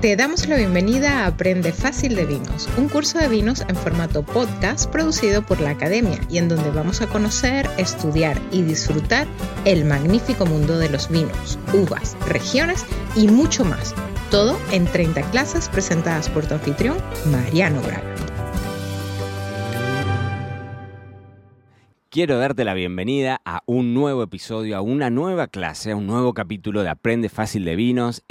Te damos la bienvenida a Aprende Fácil de Vinos, un curso de vinos en formato podcast producido por la Academia y en donde vamos a conocer, estudiar y disfrutar el magnífico mundo de los vinos, uvas, regiones y mucho más. Todo en 30 clases presentadas por tu anfitrión, Mariano Braga. Quiero darte la bienvenida a un nuevo episodio, a una nueva clase, a un nuevo capítulo de Aprende Fácil de Vinos.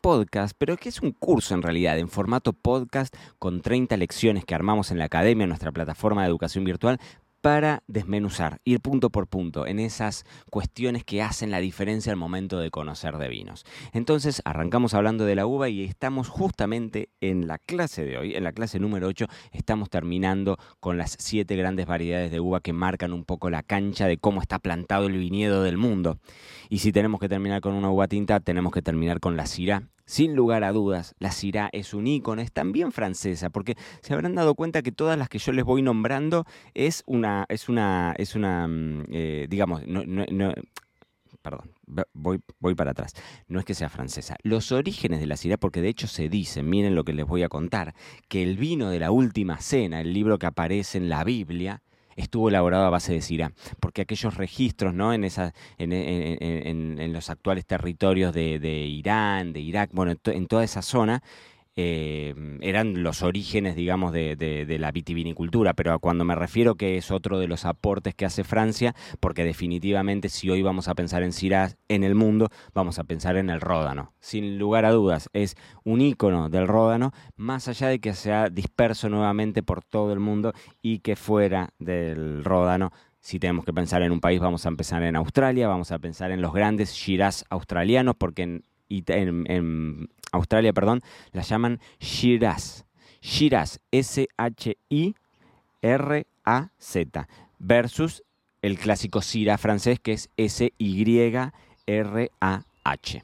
Podcast, pero que es un curso en realidad, en formato podcast, con 30 lecciones que armamos en la academia, nuestra plataforma de educación virtual, para desmenuzar, ir punto por punto en esas cuestiones que hacen la diferencia al momento de conocer de vinos. Entonces, arrancamos hablando de la uva y estamos justamente en la clase de hoy, en la clase número 8, estamos terminando con las siete grandes variedades de uva que marcan un poco la cancha de cómo está plantado el viñedo del mundo. Y si tenemos que terminar con una uva tinta, tenemos que terminar con la Syrah, sin lugar a dudas, la Syrah es un ícono, es también francesa, porque se habrán dado cuenta que todas las que yo les voy nombrando es una, es una, es una, mm, eh, digamos, no, no, perdón, voy, voy para atrás. No es que sea francesa. Los orígenes de la Syrah, porque de hecho se dice, miren lo que les voy a contar, que el vino de la última cena, el libro que aparece en la Biblia, estuvo elaborado a base de Syrah, porque aquellos registros ¿no? en, esa, en, los actuales territorios de, de, Irán, de Irak, bueno, en toda esa zona, eh, eran los orígenes, digamos, de, la vitivinicultura, pero cuando me refiero que es otro de los aportes que hace Francia, porque definitivamente si hoy vamos a pensar en Syrah en el mundo, vamos a pensar en el ródano. Sin lugar a dudas, es un ícono del ródano, más allá de que sea disperso nuevamente por todo el mundo y que fuera del ródano si tenemos que pensar en un país, vamos a empezar en Australia, vamos a pensar en los grandes Shiraz australianos, porque en en, Australia, perdón, la llaman Shiraz. Shiraz, S-H-I-R-A-Z, versus el clásico Syrah francés que es S-Y-R-A. H.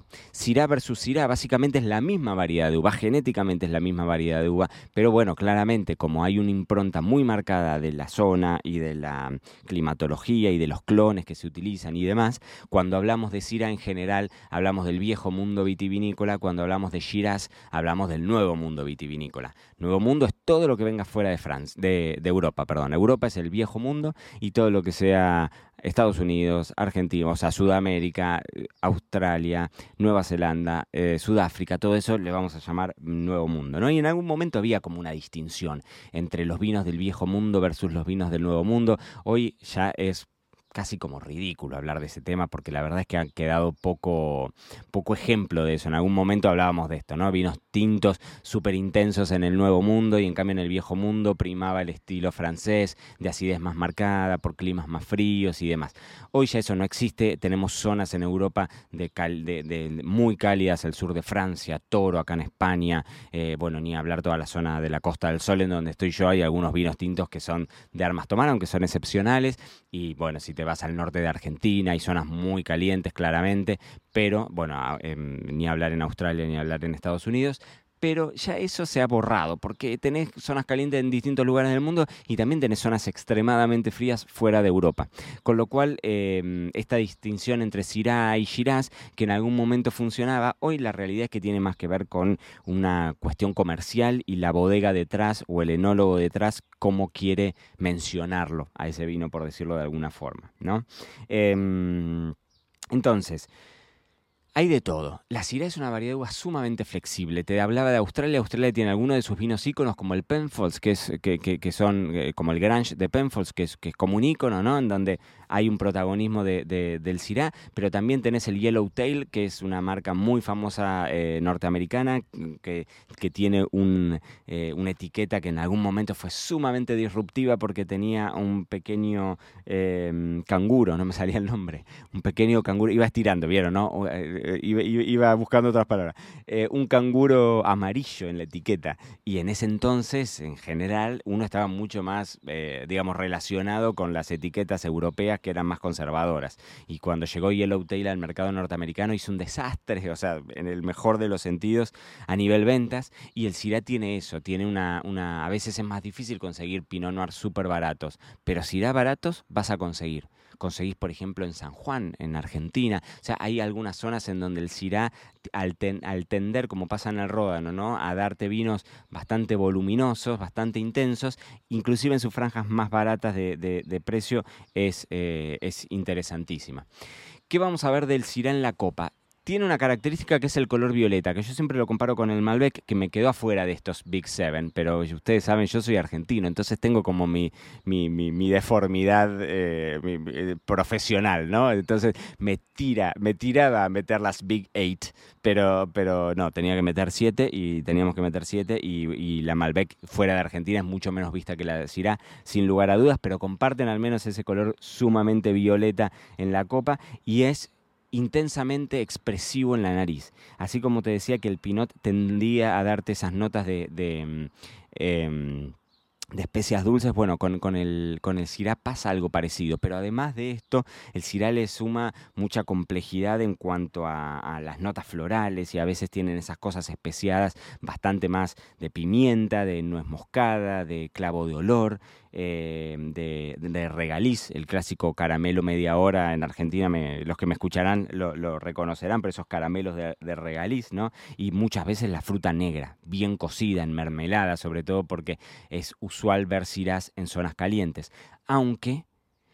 Versus Syrah básicamente es la misma variedad de uva, genéticamente es la misma variedad de uva, pero bueno, claramente como hay una impronta muy marcada de la zona y de la climatología y de los clones que se utilizan y demás, cuando hablamos de Syrah en general hablamos del viejo mundo vitivinícola, cuando hablamos de Shiraz hablamos del nuevo mundo vitivinícola. Nuevo mundo es todo lo que venga fuera de Francia, de, de Europa, perdón. Europa es el viejo mundo y todo lo que sea Estados Unidos, Argentina, o sea, Sudamérica, Australia, Nueva Zelanda, eh, Sudáfrica, todo eso le vamos a llamar Nuevo Mundo, ¿no? Y en algún momento había como una distinción entre los vinos del viejo mundo versus los vinos del nuevo mundo. Hoy ya es casi como ridículo hablar de ese tema porque la verdad es que han quedado poco, poco ejemplo de eso. En algún momento hablábamos de esto, ¿no? Vinos tintos súper intensos en el Nuevo Mundo y en cambio en el Viejo Mundo primaba el estilo francés de acidez más marcada por climas más fríos y demás. Hoy ya eso no existe, tenemos zonas en Europa de, muy cálidas, el sur de Francia, Toro, acá en España, eh, bueno, ni hablar toda la zona de la Costa del Sol en donde estoy yo, hay algunos vinos tintos que son de armas tomar, aunque son excepcionales, y bueno, si te vas al norte de Argentina, hay zonas muy calientes claramente, pero bueno, em, ni hablar en Australia ni hablar en Estados Unidos, pero ya eso se ha borrado, porque tenés zonas calientes en distintos lugares del mundo y también tenés zonas extremadamente frías fuera de Europa. Con lo cual, em, esta distinción entre Syrah y Shiraz, que en algún momento funcionaba, hoy la realidad es que tiene más que ver con una cuestión comercial y la bodega detrás o el enólogo detrás, cómo quiere mencionarlo a ese vino, por decirlo de alguna forma. ¿no? Em, entonces, hay de todo. La Syrah es una variedad de uva sumamente flexible. Te hablaba de Australia. Australia tiene algunos de sus vinos íconos, como el Penfolds, que, es, que, que, son eh, como el Grange de Penfolds, que es, que es como un ícono, ¿no? En donde hay un protagonismo de, del Syrah, pero también tenés el Yellowtail, que es una marca muy famosa eh, norteamericana, que, que tiene un, eh, una etiqueta que en algún momento fue sumamente disruptiva porque tenía un pequeño canguro, no me salía el nombre, un pequeño canguro, iba estirando, ¿vieron? ¿no? Eh, iba, buscando otras palabras, eh, un canguro amarillo en la etiqueta. Y en ese entonces, en general, uno estaba mucho más, eh, digamos, relacionado con las etiquetas europeas que eran más conservadoras. Y cuando llegó Yellowtail al mercado norteamericano hizo un desastre, o sea, en el mejor de los sentidos, a nivel ventas. Y el Syrah tiene eso, tiene una, una a veces es más difícil conseguir Pinot Noir súper baratos, pero Syrah baratos vas a conseguir conseguís, por ejemplo, en San Juan, en Argentina. O sea, hay algunas zonas en donde el Syrah, al, tender, como pasa en el Ródano, ¿no? a darte vinos bastante voluminosos, bastante intensos, inclusive en sus franjas más baratas de, precio, es, eh, es interesantísima. ¿Qué vamos a ver del Syrah en la copa? Tiene una característica que es el color violeta, que yo siempre lo comparo con el Malbec, que me quedó afuera de estos Big Seven, pero ustedes saben, yo soy argentino, entonces tengo como mi, mi, deformidad eh, eh, profesional, ¿no? Entonces me tira, me tiraba a meter las Big Eight, pero, pero no, tenía que meter siete y teníamos que meter siete y, la Malbec fuera de Argentina es mucho menos vista que la de Syrah, sin lugar a dudas, pero comparten al menos ese color sumamente violeta en la copa y es intensamente expresivo en la nariz. Así como te decía que el Pinot tendría a darte esas notas de, de, mm, em, de especias dulces, bueno, con, el, con el pasa algo parecido, pero además de esto, el Syrah le suma mucha complejidad en cuanto a, a, las notas florales y a veces tienen esas cosas especiadas bastante más de pimienta, de nuez moscada, de clavo de olor, eh, de, regaliz, el clásico caramelo media hora en Argentina, los que me escucharán lo, reconocerán, pero esos caramelos de, de, regaliz, ¿no? Y muchas veces la fruta negra, bien cocida, en mermelada, sobre todo porque es usual ver cirás en zonas calientes. Aunque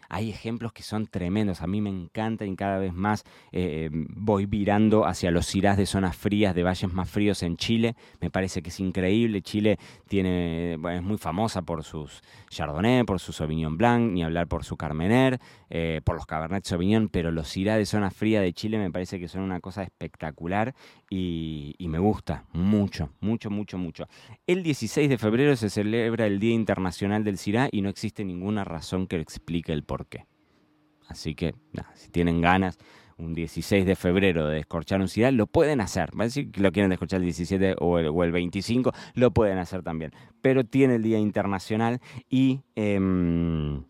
hay ejemplos que son tremendos, a mí me encantan y cada vez más eh, voy virando hacia los cirás de zonas frías, de valles más fríos en Chile, me parece que es increíble, Chile tiene, es muy famosa por sus Chardonnay, por su Sauvignon Blanc, ni hablar por su Carmener, eh, por los Cabernet Sauvignon, pero los cirás de zona fría de Chile me parece que son una cosa espectacular y, y me gusta mucho, mucho, mucho, mucho. El 16 de febrero se celebra el Día Internacional del Cirá y no existe ninguna razón que explique el por qué. Así que, si tienen ganas, un 16 de febrero de descorchar un ciral, lo pueden hacer. Va a decir que lo quieren descorchar el 17 o el, 25, lo pueden hacer también. Pero tiene el Día Internacional y... Em,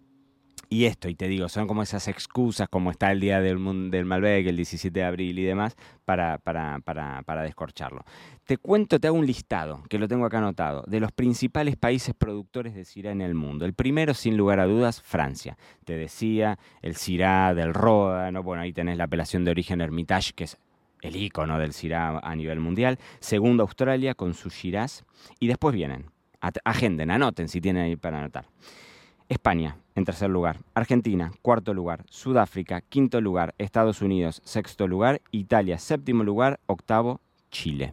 y esto, y te digo, son como esas excusas, como está el día del, del Malbec, el 17 de abril y demás, para, para, para, para, descorcharlo. Te cuento, te hago un listado, que lo tengo acá anotado, de los principales países productores de Syrah en el mundo. El primero, sin lugar a dudas, Francia. Te decía, el Syrah del ¿no? bueno, ahí tenés la apelación de origen Hermitage, que es el icono del Syrah a nivel mundial. Segundo, Australia, con su Shiraz. Y después vienen, agenden, anoten si tienen ahí para anotar. España, en tercer lugar. Argentina, cuarto lugar. Sudáfrica, quinto lugar. Estados Unidos, sexto lugar. Italia, séptimo lugar. Octavo, Chile.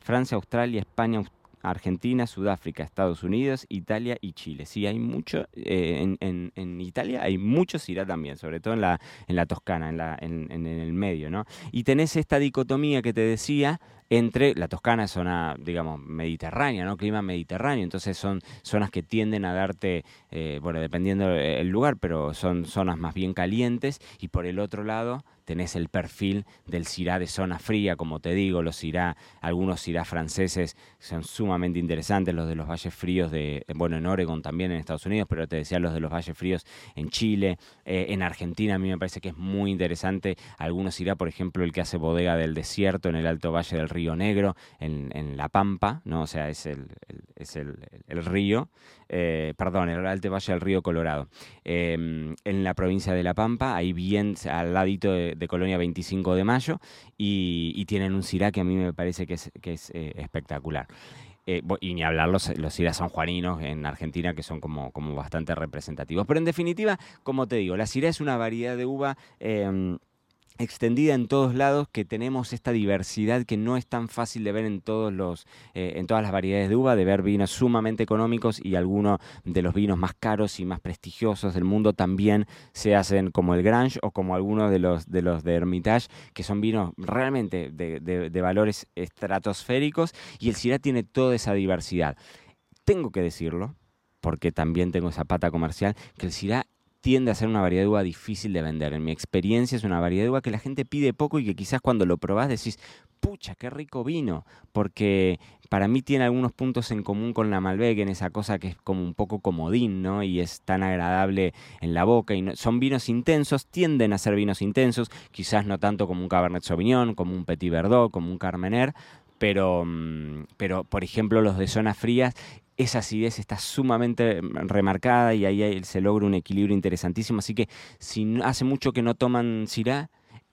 Francia, Australia, España, Argentina, Sudáfrica, Estados Unidos, Italia y Chile. Sí, hay mucho, eh, en, Italia hay muchos irá también, sobre todo en la, en la Toscana, en, la, en, en, el medio, ¿no? Y tenés esta dicotomía que te decía entre la Toscana es zona, digamos, mediterránea, ¿no? Clima mediterráneo, entonces son zonas que tienden a darte, eh, bueno, dependiendo del lugar, pero son zonas más bien calientes y por el otro lado tenés el perfil del Syrah de zona fría, como te digo, los Syrah, algunos Syrah franceses son sumamente interesantes, los de los valles fríos de, bueno, en Oregon también en Estados Unidos, pero te decía los de los valles fríos en Chile, eh, en Argentina a mí me parece que es muy interesante, algunos Syrah, por ejemplo, el que hace bodega del desierto en el Alto Valle del Río Negro, en, La Pampa, ¿no? O sea, es el, es el, río, eh, perdón, el Alto Valle del Río Colorado, em, en la provincia de La Pampa, ahí bien al ladito de, Colonia 25 de Mayo, y, tienen un Syrah que a mí me parece que es, eh, espectacular. Eh, y ni hablar los, los sanjuaninos en Argentina, que son como, como bastante representativos. Pero en definitiva, como te digo, la Syrah es una variedad de uva em, extendida en todos lados, que tenemos esta diversidad que no es tan fácil de ver en, todos los, eh, en todas las variedades de uva, de ver vinos sumamente económicos y algunos de los vinos más caros y más prestigiosos del mundo también se hacen como el Grange o como algunos de los de, los de Hermitage, que son vinos realmente de, de valores estratosféricos y el Syrah tiene toda esa diversidad. Tengo que decirlo, porque también tengo esa pata comercial, que el Syrah tiende a ser una variedad de uva difícil de vender. En mi experiencia es una variedad de uva que la gente pide poco y que quizás cuando lo probás decís, pucha, qué rico vino, porque para mí tiene algunos puntos en común con la Malbec, en esa cosa que es como un poco comodín, ¿no? Y es tan agradable en la boca. Y son vinos intensos, tienden a ser vinos intensos, quizás no tanto como un Cabernet Sauvignon, como un Petit Verdot, como un Carmener, pero, mm, pero por ejemplo los de zonas frías esa acidez está sumamente remarcada y ahí se logra un equilibrio interesantísimo. Así que si hace mucho que no toman Syrah,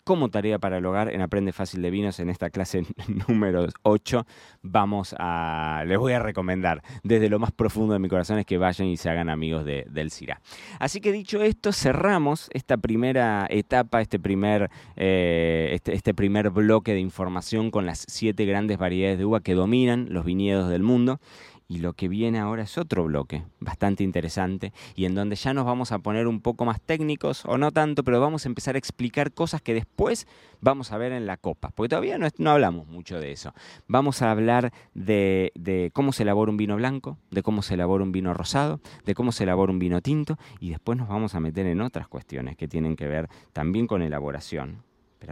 como tarea para el hogar en Aprende Fácil de Vinos en esta clase número 8, vamos a, les voy a recomendar desde lo más profundo de mi corazón es que vayan y se hagan amigos de, del CIRA. Así que dicho esto, cerramos esta primera etapa, este primer, eh, este, este primer bloque de información con las siete grandes variedades de uva que dominan los viñedos del mundo. Y lo que viene ahora es otro bloque bastante interesante y en donde ya nos vamos a poner un poco más técnicos o no tanto, pero vamos a empezar a explicar cosas que después vamos a ver en la copa, porque todavía no, hablamos mucho de eso. Vamos a hablar de, cómo se elabora un vino blanco, de cómo se elabora un vino rosado, de cómo se elabora un vino tinto y después nos vamos a meter en otras cuestiones que tienen que ver también con elaboración,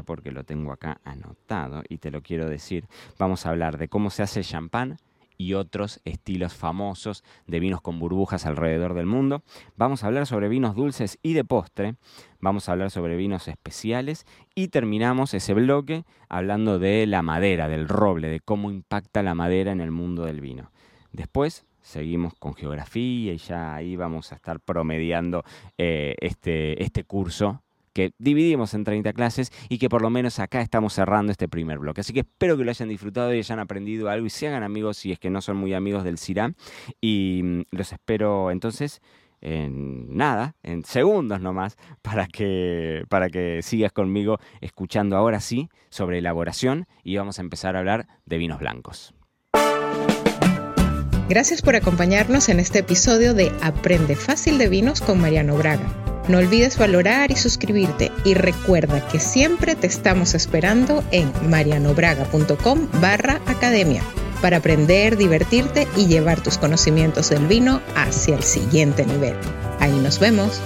porque lo tengo acá anotado y te lo quiero decir. Vamos a hablar de cómo se hace el champán, y otros estilos famosos de vinos con burbujas alrededor del mundo. Vamos a hablar sobre vinos dulces y de postre. Vamos a hablar sobre vinos especiales y terminamos ese bloque hablando de la madera, del roble, de cómo impacta la madera en el mundo del vino. Después seguimos con geografía y ya ahí vamos a estar promediando eh, este, este curso que dividimos en 30 clases y que por lo menos acá estamos cerrando este primer bloque. Así que espero que lo hayan disfrutado y hayan aprendido algo y se hagan amigos si es que no son muy amigos del CIRA. Y mm, los espero entonces en nada, en segundos nomás, para que, para que sigas conmigo escuchando ahora sí sobre elaboración y vamos a empezar a hablar de vinos blancos. Gracias por acompañarnos en este episodio de Aprende Fácil de Vinos con Mariano Braga. No olvides valorar y suscribirte y recuerda que siempre te estamos esperando en marianobraga.com barra academia para aprender, divertirte y llevar tus conocimientos del vino hacia el siguiente nivel. Ahí nos vemos.